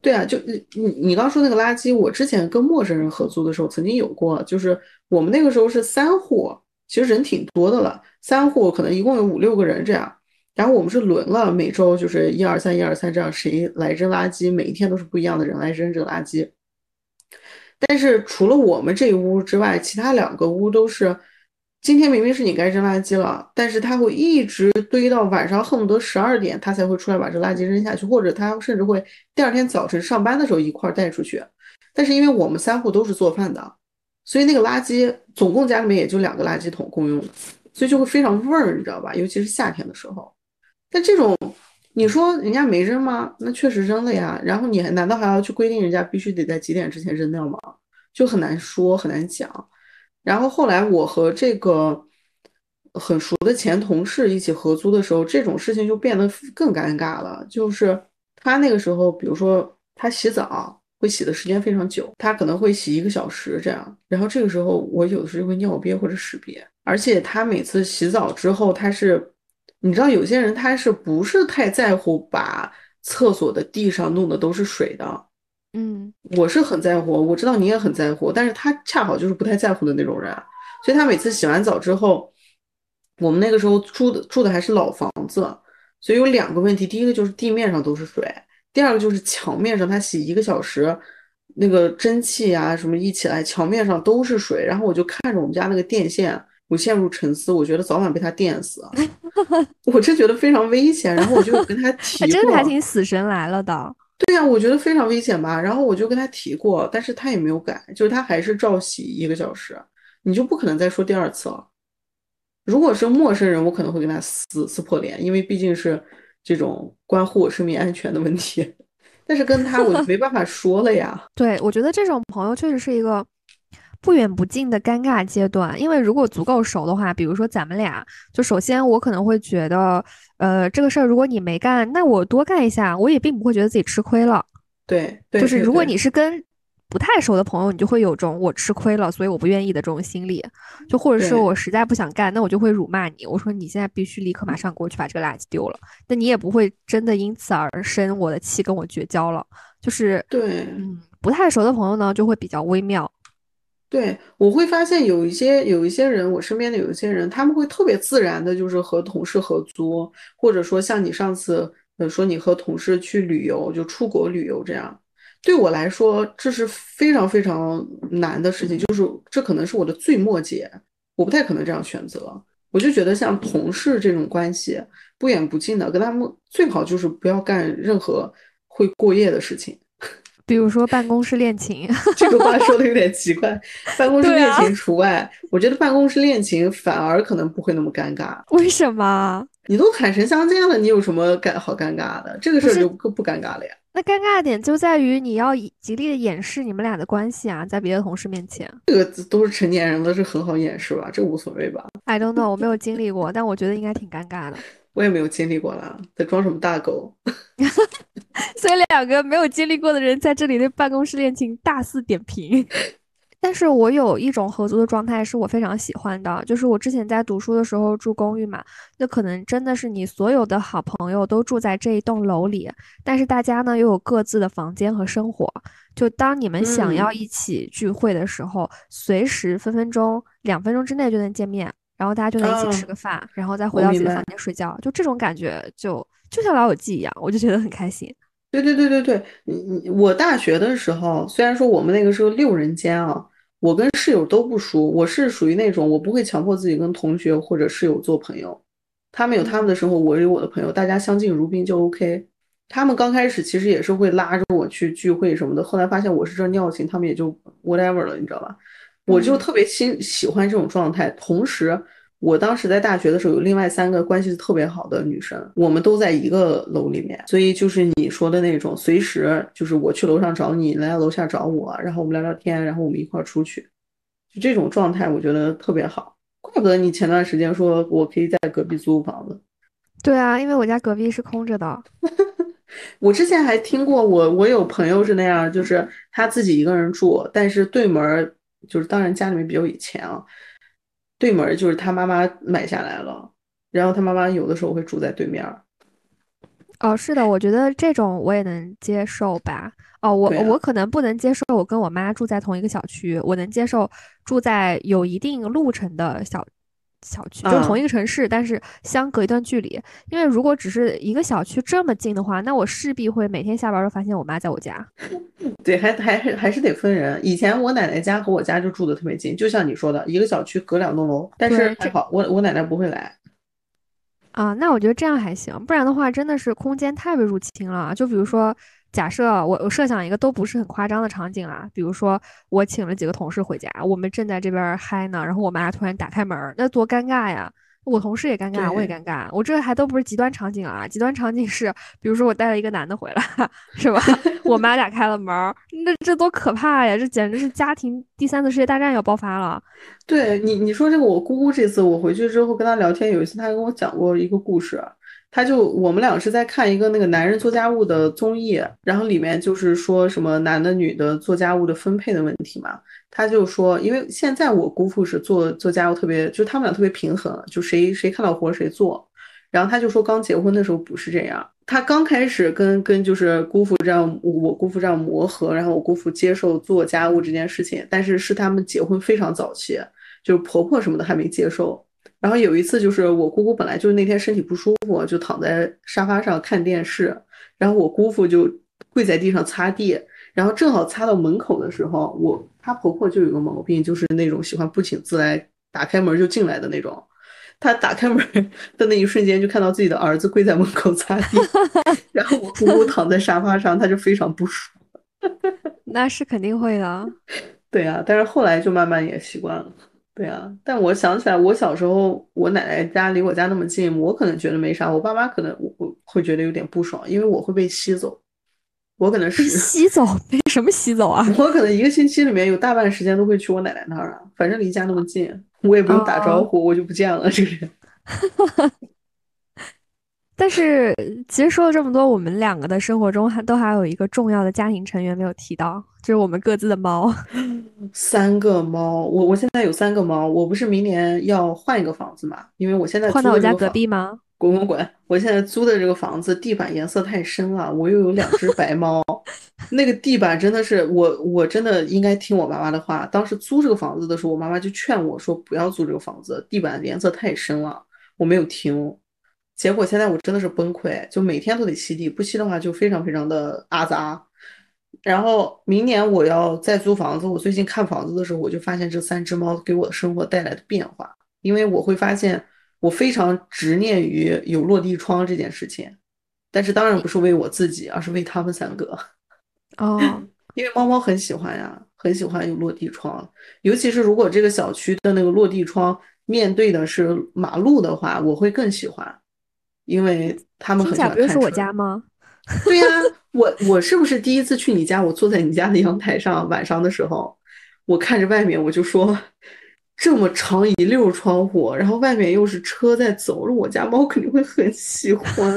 对啊，就你你你刚说那个垃圾，我之前跟陌生人合租的时候曾经有过，就是我们那个时候是三户，其实人挺多的了，三户可能一共有五六个人这样。然后我们是轮了，每周就是一二三一二三这样，谁来扔垃圾，每一天都是不一样的人来扔这个垃圾。但是除了我们这一屋之外，其他两个屋都是，今天明明是你该扔垃圾了，但是他会一直堆到晚上，恨不得十二点他才会出来把这垃圾扔下去，或者他甚至会第二天早晨上班的时候一块儿带出去。但是因为我们三户都是做饭的，所以那个垃圾总共家里面也就两个垃圾桶共用，所以就会非常味儿，你知道吧？尤其是夏天的时候。但这种你说人家没扔吗？那确实扔了呀。然后你还难道还要去规定人家必须得在几点之前扔掉吗？就很难说，很难讲。然后后来我和这个很熟的前同事一起合租的时候，这种事情就变得更尴尬了。就是他那个时候，比如说他洗澡会洗的时间非常久，他可能会洗一个小时这样。然后这个时候我有的时候会尿憋或者屎憋，而且他每次洗澡之后，他是你知道有些人他是不是太在乎把厕所的地上弄的都是水的？嗯，我是很在乎，我知道你也很在乎，但是他恰好就是不太在乎的那种人，所以他每次洗完澡之后，我们那个时候住的住的还是老房子，所以有两个问题，第一个就是地面上都是水，第二个就是墙面上他洗一个小时，那个蒸汽啊什么一起来，墙面上都是水，然后我就看着我们家那个电线，我陷入沉思，我觉得早晚被他电死，我真觉得非常危险，然后我就跟他提过，真的还挺死神来了的。对呀，我觉得非常危险吧。然后我就跟他提过，但是他也没有改，就是他还是照洗一个小时。你就不可能再说第二次了。如果是陌生人，我可能会跟他撕撕破脸，因为毕竟是这种关乎我生命安全的问题。但是跟他，我就没办法说了呀。对，我觉得这种朋友确实是一个。不远不近的尴尬阶段，因为如果足够熟的话，比如说咱们俩，就首先我可能会觉得，呃，这个事儿如果你没干，那我多干一下，我也并不会觉得自己吃亏了。对，就是如果你是跟不太熟的朋友，你就会有种我吃亏了，所以我不愿意的这种心理。就或者是我实在不想干，那我就会辱骂你，我说你现在必须立刻马上给我去把这个垃圾丢了。那你也不会真的因此而生我的气，跟我绝交了。就是对，嗯，不太熟的朋友呢，就会比较微妙。对，我会发现有一些有一些人，我身边的有一些人，他们会特别自然的，就是和同事合租，或者说像你上次呃说你和同事去旅游，就出国旅游这样。对我来说，这是非常非常难的事情，就是这可能是我的最末节，我不太可能这样选择。我就觉得像同事这种关系，不远不近的，跟他们最好就是不要干任何会过夜的事情。比如说办公室恋情，这个话说的有点奇怪。办公室恋情除外，我觉得办公室恋情反而可能不会那么尴尬。为什么？你都坦诚相见了，你有什么尴好尴尬的？这个事儿就更不尴尬了呀。那尴尬的点就在于你要极力的掩饰你们俩的关系啊，在别的同事面前。这个都是成年人了，这很好掩饰吧？这无所谓吧？I don't know，我没有经历过，但我觉得应该挺尴尬的。我也没有经历过啦，在装什么大狗？所以两个没有经历过的人在这里对办公室恋情大肆点评。但是我有一种合租的状态是我非常喜欢的，就是我之前在读书的时候住公寓嘛，那可能真的是你所有的好朋友都住在这一栋楼里，但是大家呢又有各自的房间和生活，就当你们想要一起聚会的时候，随时分分钟两分钟之内就能见面。然后大家就在一起吃个饭，然后再回到自己的房间睡觉，就这种感觉，就就像老友记一样，我就觉得很开心。对对对对对，你你我大学的时候，虽然说我们那个是个六人间啊，我跟室友都不熟，我是属于那种我不会强迫自己跟同学或者室友做朋友，他们有他们的生活，我有我的朋友，大家相敬如宾就 OK。他们刚开始其实也是会拉着我去聚会什么的，后来发现我是这尿性，他们也就 whatever 了，你知道吧？我就特别喜喜欢这种状态，同时，我当时在大学的时候有另外三个关系特别好的女生，我们都在一个楼里面，所以就是你说的那种，随时就是我去楼上找你，来楼下找我，然后我们聊聊天，然后我们一块儿出去，就这种状态，我觉得特别好。怪不得你前段时间说我可以在隔壁租房子。对啊，因为我家隔壁是空着的。我之前还听过，我我有朋友是那样，就是他自己一个人住，但是对门。就是当然家里面比较有钱啊，对门就是他妈妈买下来了，然后他妈妈有的时候会住在对面。哦，是的，我觉得这种我也能接受吧。哦，我我可能不能接受我跟我妈住在同一个小区，我能接受住在有一定路程的小小区，就是同一个城市，但是相隔一段距离。因为如果只是一个小区这么近的话，那我势必会每天下班都发现我妈在我家。对，还还还还是得分人。以前我奶奶家和我家就住的特别近，就像你说的，一个小区隔两栋楼。但是还好，我我奶奶不会来。啊，那我觉得这样还行，不然的话真的是空间太被入侵了。就比如说。假设我我设想一个都不是很夸张的场景啊，比如说我请了几个同事回家，我们正在这边嗨呢，然后我妈突然打开门，那多尴尬呀！我同事也尴尬，我也尴尬，我这还都不是极端场景啊，极端场景是，比如说我带了一个男的回来，是吧？我妈打开了门，那这多可怕呀！这简直是家庭第三次世界大战要爆发了。对你你说这个，我姑姑这次我回去之后跟她聊天，有一次她跟我讲过一个故事。他就我们俩是在看一个那个男人做家务的综艺，然后里面就是说什么男的女的做家务的分配的问题嘛。他就说，因为现在我姑父是做做家务特别，就他们俩特别平衡，就谁谁看到活谁做。然后他就说，刚结婚的时候不是这样，他刚开始跟跟就是姑父这样，我姑父这样磨合，然后我姑父接受做家务这件事情，但是是他们结婚非常早期，就是婆婆什么的还没接受。然后有一次，就是我姑姑本来就是那天身体不舒服，就躺在沙发上看电视，然后我姑父就跪在地上擦地，然后正好擦到门口的时候，我她婆婆就有个毛病，就是那种喜欢不请自来，打开门就进来的那种。她打开门的那一瞬间，就看到自己的儿子跪在门口擦地，然后我姑姑躺在沙发上，她就非常不舒服。那是肯定会的。对啊，但是后来就慢慢也习惯了。对啊，但我想起来，我小时候我奶奶家离我家那么近，我可能觉得没啥，我爸妈可能我会觉得有点不爽，因为我会被吸走。我可能是 吸走被什么吸走啊？我可能一个星期里面有大半时间都会去我奶奶那儿啊，反正离家那么近，我也不用打招呼，我就不见了这个人。但是其实说了这么多，我们两个的生活中还都还有一个重要的家庭成员没有提到。就是我们各自的猫，三个猫。我我现在有三个猫。我不是明年要换一个房子嘛？因为我现在换到我家隔壁吗？滚滚滚！我现在租的这个房子地板颜色太深了，我又有两只白猫，那个地板真的是我我真的应该听我妈妈的话。当时租这个房子的时候，我妈妈就劝我说不要租这个房子，地板颜色太深了。我没有听，结果现在我真的是崩溃，就每天都得吸地，不吸的话就非常非常的阿杂。然后明年我要再租房子。我最近看房子的时候，我就发现这三只猫给我的生活带来的变化。因为我会发现，我非常执念于有落地窗这件事情，但是当然不是为我自己，而是为他们三个。哦，因为猫猫很喜欢呀，很喜欢有落地窗，尤其是如果这个小区的那个落地窗面对的是马路的话，我会更喜欢，因为他们很喜欢看。不是我家吗？对呀。我我是不是第一次去你家？我坐在你家的阳台上，晚上的时候，我看着外面，我就说，这么长一溜窗户，然后外面又是车在走，我家猫肯定会很喜欢。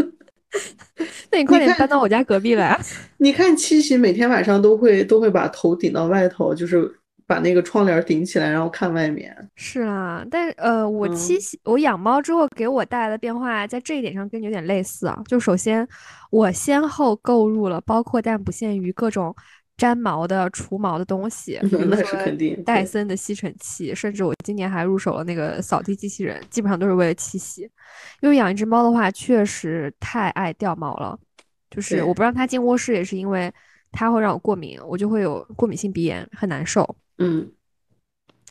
那你快点搬到我家隔壁来。你看七喜每天晚上都会都会把头顶到外头，就是。把那个窗帘顶起来，然后看外面。是啊，但呃，我七喜我养猫之后给我带来的变化，在这一点上跟你有点类似啊。就首先，我先后购入了包括但不限于各种粘毛的、除毛的东西，那是肯定。戴森的吸尘器，甚至我今年还入手了那个扫地机器人，基本上都是为了七喜。因为养一只猫的话，确实太爱掉毛了。就是我不让它进卧室，也是因为它会让我过敏，我就会有过敏性鼻炎，很难受。嗯，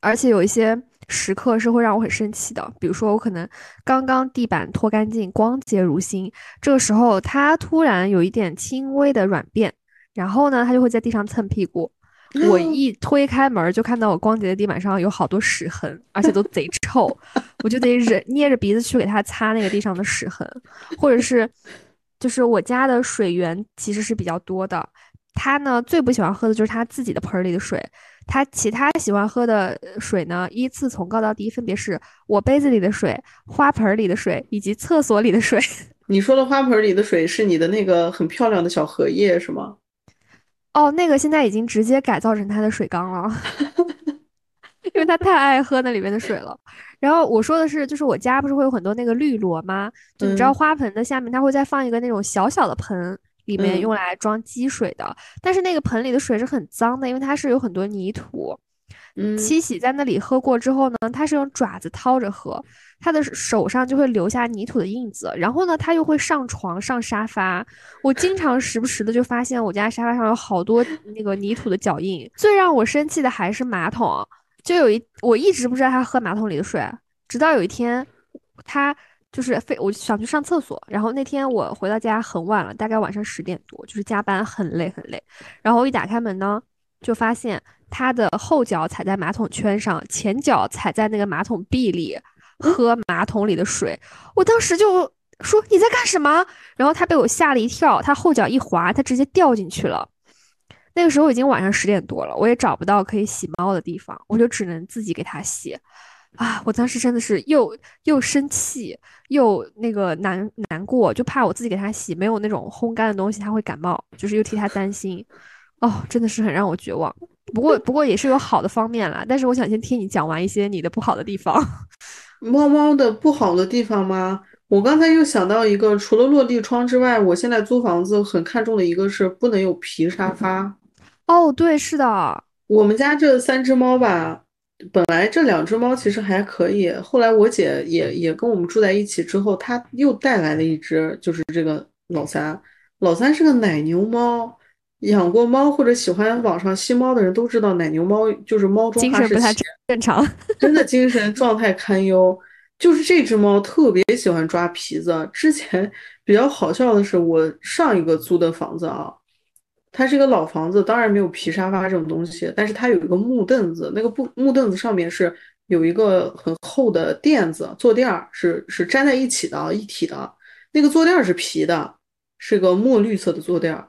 而且有一些时刻是会让我很生气的，比如说我可能刚刚地板拖干净，光洁如新，这个时候它突然有一点轻微的软便，然后呢，它就会在地上蹭屁股，我一推开门就看到我光洁的地板上有好多屎痕，而且都贼 臭，我就得忍捏着鼻子去给它擦那个地上的屎痕，或者是就是我家的水源其实是比较多的，它呢最不喜欢喝的就是它自己的盆里的水。他其他喜欢喝的水呢，依次从高到低，分别是我杯子里的水、花盆里的水以及厕所里的水。你说的花盆里的水是你的那个很漂亮的小荷叶是吗？哦，那个现在已经直接改造成他的水缸了，因为他太爱喝那里面的水了。然后我说的是，就是我家不是会有很多那个绿萝吗？就你知道花盆的下面，它会再放一个那种小小的盆。里面用来装积水的，但是那个盆里的水是很脏的，因为它是有很多泥土。嗯七喜在那里喝过之后呢，它是用爪子掏着喝，它的手上就会留下泥土的印子，然后呢，它又会上床上沙发。我经常时不时的就发现我家沙发上有好多 那个泥土的脚印。最让我生气的还是马桶，就有一我一直不知道他喝马桶里的水，直到有一天，他就是非我想去上厕所，然后那天我回到家很晚了，大概晚上十点多，就是加班很累很累，然后我一打开门呢，就发现他的后脚踩在马桶圈上，前脚踩在那个马桶壁里，喝马桶里的水。我当时就说你在干什么？然后他被我吓了一跳，他后脚一滑，他直接掉进去了。那个时候已经晚上十点多了，我也找不到可以洗猫的地方，我就只能自己给它洗。啊，我当时真的是又又生气又那个难难过，就怕我自己给它洗没有那种烘干的东西，它会感冒，就是又替它担心。哦，真的是很让我绝望。不过不过也是有好的方面啦，但是我想先听你讲完一些你的不好的地方。猫猫的不好的地方吗？我刚才又想到一个，除了落地窗之外，我现在租房子很看重的一个是不能有皮沙发。哦，对，是的，我们家这三只猫吧，本来这两只猫其实还可以，后来我姐也也跟我们住在一起之后，她又带来了一只，就是这个老三。老三是个奶牛猫，养过猫或者喜欢网上吸猫的人都知道，奶牛猫就是猫中哈士精神不太奇，正常。真的精神状态堪忧。就是这只猫特别喜欢抓皮子。之前比较好笑的是，我上一个租的房子啊，它是一个老房子，当然没有皮沙发这种东西，但是它有一个木凳子，那个布木凳子上面是有一个很厚的垫子，坐垫儿是是粘在一起的，一体的。那个坐垫儿是皮的，是个墨绿色的坐垫儿。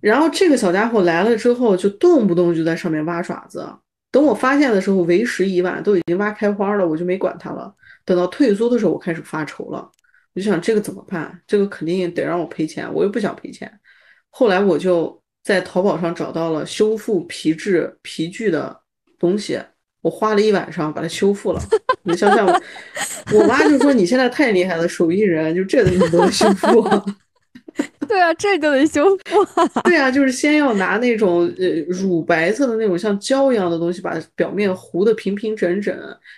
然后这个小家伙来了之后，就动不动就在上面挖爪子。等我发现的时候，为时已晚，都已经挖开花了，我就没管它了。等到退租的时候，我开始发愁了，我就想这个怎么办？这个肯定得让我赔钱，我又不想赔钱。后来我就在淘宝上找到了修复皮质皮具的东西，我花了一晚上把它修复了。你想想我，我妈就说你现在太厉害了，手艺人，就这你都能修复。对啊，这就得修复。对啊，就是先要拿那种呃乳白色的那种像胶一样的东西，把表面糊的平平整整，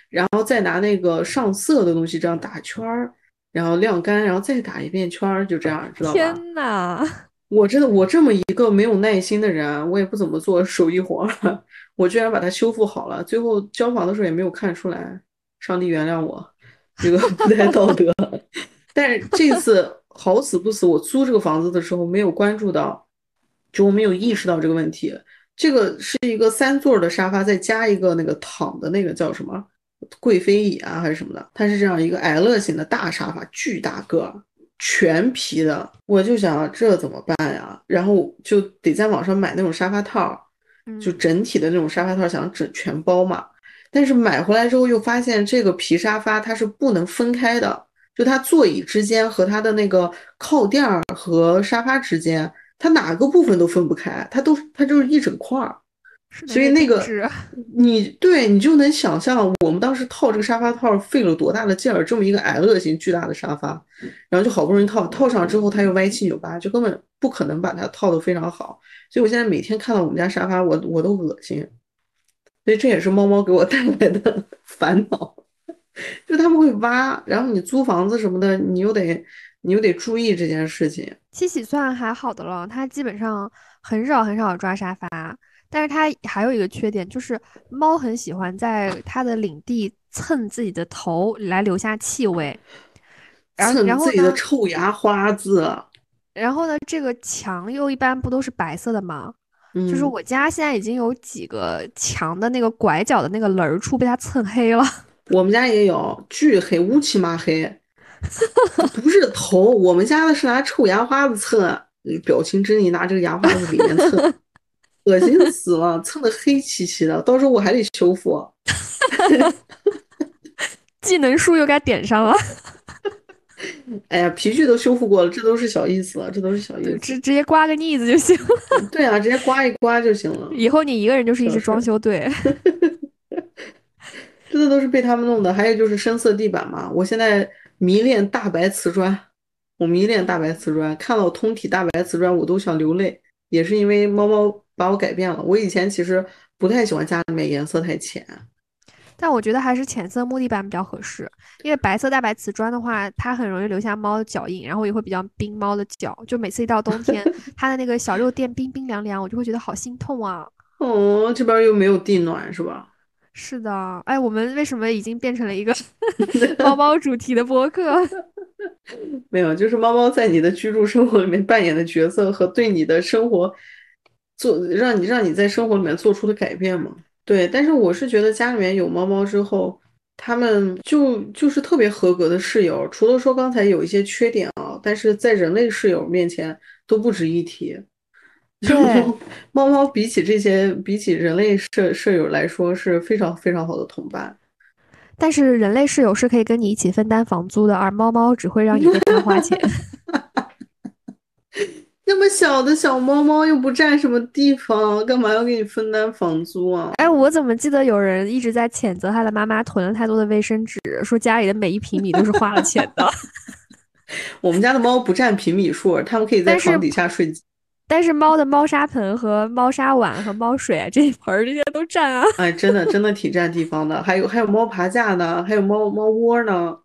然后再拿那个上色的东西这样打圈儿，然后晾干，然后再打一遍圈儿，就这样，知道吧？天呐，我真的，我这么一个没有耐心的人，我也不怎么做手艺活，我居然把它修复好了，最后交房的时候也没有看出来，上帝原谅我，这个 不太道德。但是这次好死不死，我租这个房子的时候没有关注到，就我没有意识到这个问题。这个是一个三座的沙发，再加一个那个躺的那个叫什么贵妃椅啊，还是什么的？它是这样一个 L 型的大沙发，巨大个儿，全皮的。我就想这怎么办呀？然后就得在网上买那种沙发套，就整体的那种沙发套，想整全包嘛。但是买回来之后又发现这个皮沙发它是不能分开的。就它座椅之间和它的那个靠垫儿和沙发之间，它哪个部分都分不开，它都它就是一整块儿。所以那个 你对你就能想象，我们当时套这个沙发套费了多大的劲儿，这么一个 L 型巨大的沙发，然后就好不容易套套上之后，它又歪七扭八，就根本不可能把它套得非常好。所以我现在每天看到我们家沙发，我我都恶心。所以这也是猫猫给我带来的 烦恼。就他们会挖，然后你租房子什么的，你又得你又得注意这件事情。七喜算还好的了，它基本上很少很少抓沙发，但是它还有一个缺点，就是猫很喜欢在它的领地蹭自己的头来留下气味，然后然后自己的臭牙花子。然后呢，这个墙又一般不都是白色的吗？嗯，就是我家现在已经有几个墙的那个拐角的那个棱处被它蹭黑了。我们家也有巨黑，乌漆嘛黑，不是头，我们家的是拿臭牙花子蹭，表情狰狞，拿这个牙花子里面蹭，恶心死了，蹭的黑漆漆的，到时候我还得修复。技能树又该点上了。哎呀，皮具都修复过了，这都是小意思了，这都是小意思，直直接刮个腻子就行了。对啊，直接刮一刮就行了。以后你一个人就是一支装修队。这个 都是被他们弄的，还有就是深色地板嘛。我现在迷恋大白瓷砖，我迷恋大白瓷砖，看到通体大白瓷砖我都想流泪，也是因为猫猫把我改变了。我以前其实不太喜欢家里面颜色太浅。但我觉得还是浅色木地板比较合适，因为白色大白瓷砖的话，它很容易留下猫的脚印，然后也会比较冰猫的脚。就每次一到冬天，它的那个小肉垫冰冰凉凉，我就会觉得好心痛啊。哦，这边又没有地暖是吧？是的，哎，我们为什么已经变成了一个 猫猫主题的播客？没有，就是猫猫在你的居住生活里面扮演的角色和对你的生活做让你让你在生活里面做出的改变嘛。对，但是我是觉得家里面有猫猫之后，他们就就是特别合格的室友，除了说刚才有一些缺点啊，但是在人类室友面前都不值一提。对，猫猫比起这些，比起人类舍舍友来说，是非常非常好的同伴。但是人类室友是可以跟你一起分担房租的，而猫猫只会让你为它花钱。那么小的小猫猫又不占什么地方，干嘛要给你分担房租啊？哎，我怎么记得有人一直在谴责他的妈妈囤了太多的卫生纸，说家里的每一平米都是花了钱的。我们家的猫不占平米数，它们可以在床底下睡。但是猫的猫砂盆和猫砂碗和猫水这一盆这些都占啊！哎，真的真的挺占地方的。还有还有猫爬架呢，还有猫猫窝呢。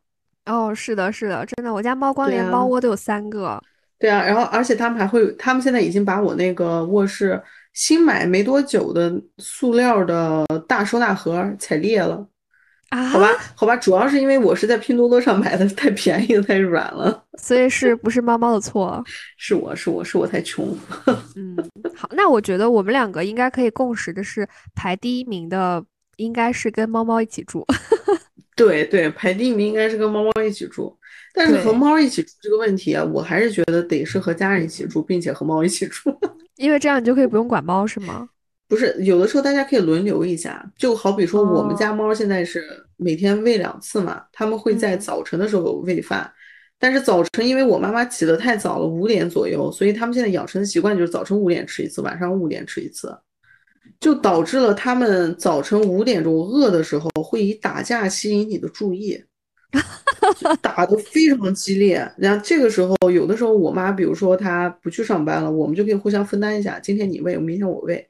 哦，是的，是的，真的，我家猫光连猫窝都有三个。对啊，然后而且他们还会，他们现在已经把我那个卧室新买没多久的塑料的大收纳盒踩裂了。好吧，好吧，主要是因为我是在拼多多上买的，太便宜了，太软了，所以是不是猫猫的错？是我是我是我太穷。嗯，好，那我觉得我们两个应该可以共识的是，排第一名的应该是跟猫猫一起住。对对，排第一名应该是跟猫猫一起住，但是和猫一起住这个问题啊，我还是觉得得是和家人一起住，并且和猫一起住，因为这样你就可以不用管猫，是吗？不是，有的时候大家可以轮流一下，就好比说我们家猫现在是每天喂两次嘛，他们会在早晨的时候喂饭，但是早晨因为我妈妈起得太早了，五点左右，所以他们现在养成的习惯就是早晨五点吃一次，晚上五点吃一次，就导致了他们早晨五点钟饿的时候会以打架吸引你的注意，打得非常激烈。然后这个时候，有的时候我妈比如说她不去上班了，我们就可以互相分担一下，今天你喂，明天我喂。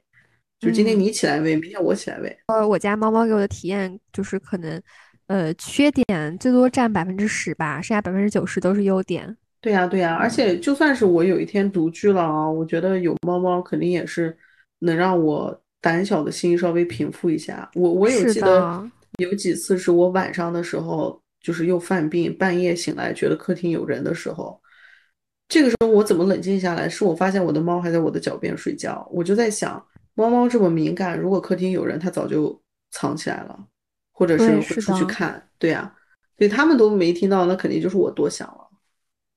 就今天你起来喂，明天我起来喂。呃，我家猫猫给我的体验就是可能，呃，缺点最多占百分之十吧，剩下百分之九十都是优点。对呀，对呀，而且就算是我有一天独居了啊，我觉得有猫猫肯定也是能让我胆小的心稍微平复一下。我我有记得有几次是我晚上的时候，就是又犯病，半夜醒来觉得客厅有人的时候，这个时候我怎么冷静下来？是我发现我的猫还在我的脚边睡觉，我就在想。猫猫这么敏感，如果客厅有人，它早就藏起来了，或者是会出去看。对呀，所以他们都没听到，那肯定就是我多想了。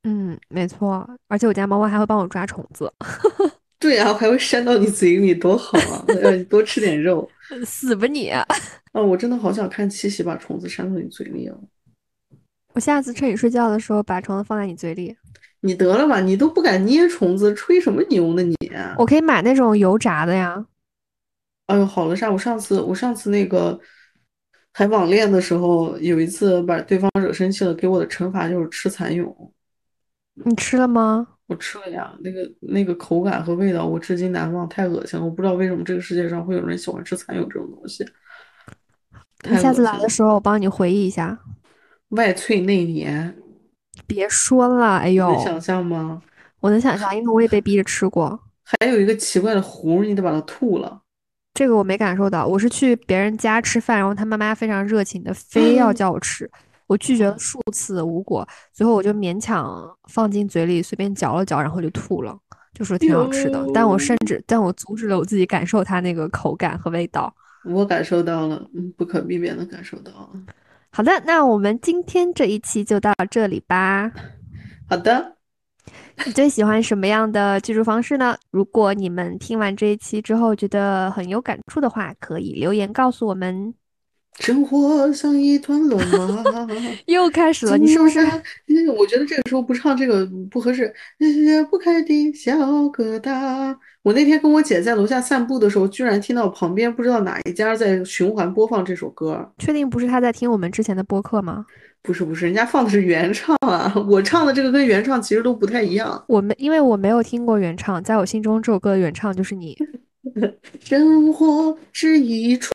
嗯，没错。而且我家猫猫还会帮我抓虫子。对呀，还会扇到你嘴里，多好啊！让你多吃点肉。死吧你！啊，我真的好想看七喜把虫子扇到你嘴里啊！我下次趁你睡觉的时候把虫子放在你嘴里。你得了吧，你都不敢捏虫子，吹什么牛呢你？我可以买那种油炸的呀。哎呦，好了啥，我上次我上次那个还网恋的时候，有一次把对方惹生气了，给我的惩罚就是吃蚕蛹。你吃了吗？我吃了呀，那个那个口感和味道我至今难忘，太恶心了。我不知道为什么这个世界上会有人喜欢吃蚕蛹这种东西。你下次来的时候，我帮你回忆一下。外脆内黏。别说了，哎呦，能想象吗？我能想象，因为我也被逼着吃过。还有一个奇怪的糊，你得把它吐了。这个我没感受到，我是去别人家吃饭，然后他妈妈非常热情的，非要叫我吃，我拒绝了数次无果，最后我就勉强放进嘴里，随便嚼了嚼，然后就吐了，就说挺好吃的。但我甚至，但我阻止了我自己感受它那个口感和味道。我感受到了，嗯，不可避免的感受到了。好的，那我们今天这一期就到这里吧。好的，你最喜欢什么样的居住方式呢？如果你们听完这一期之后觉得很有感触的话，可以留言告诉我们。生活像一团乱麻，又开始了，你是不是？我觉得这个时候不唱这个不合适。解不开的小疙瘩。我那天跟我姐在楼下散步的时候，居然听到旁边不知道哪一家在循环播放这首歌。确定不是他在听我们之前的播客吗？不是不是，人家放的是原唱啊。我唱的这个跟原唱其实都不太一样。我没，因为我没有听过原唱，在我心中这首歌的原唱就是你。生活是一出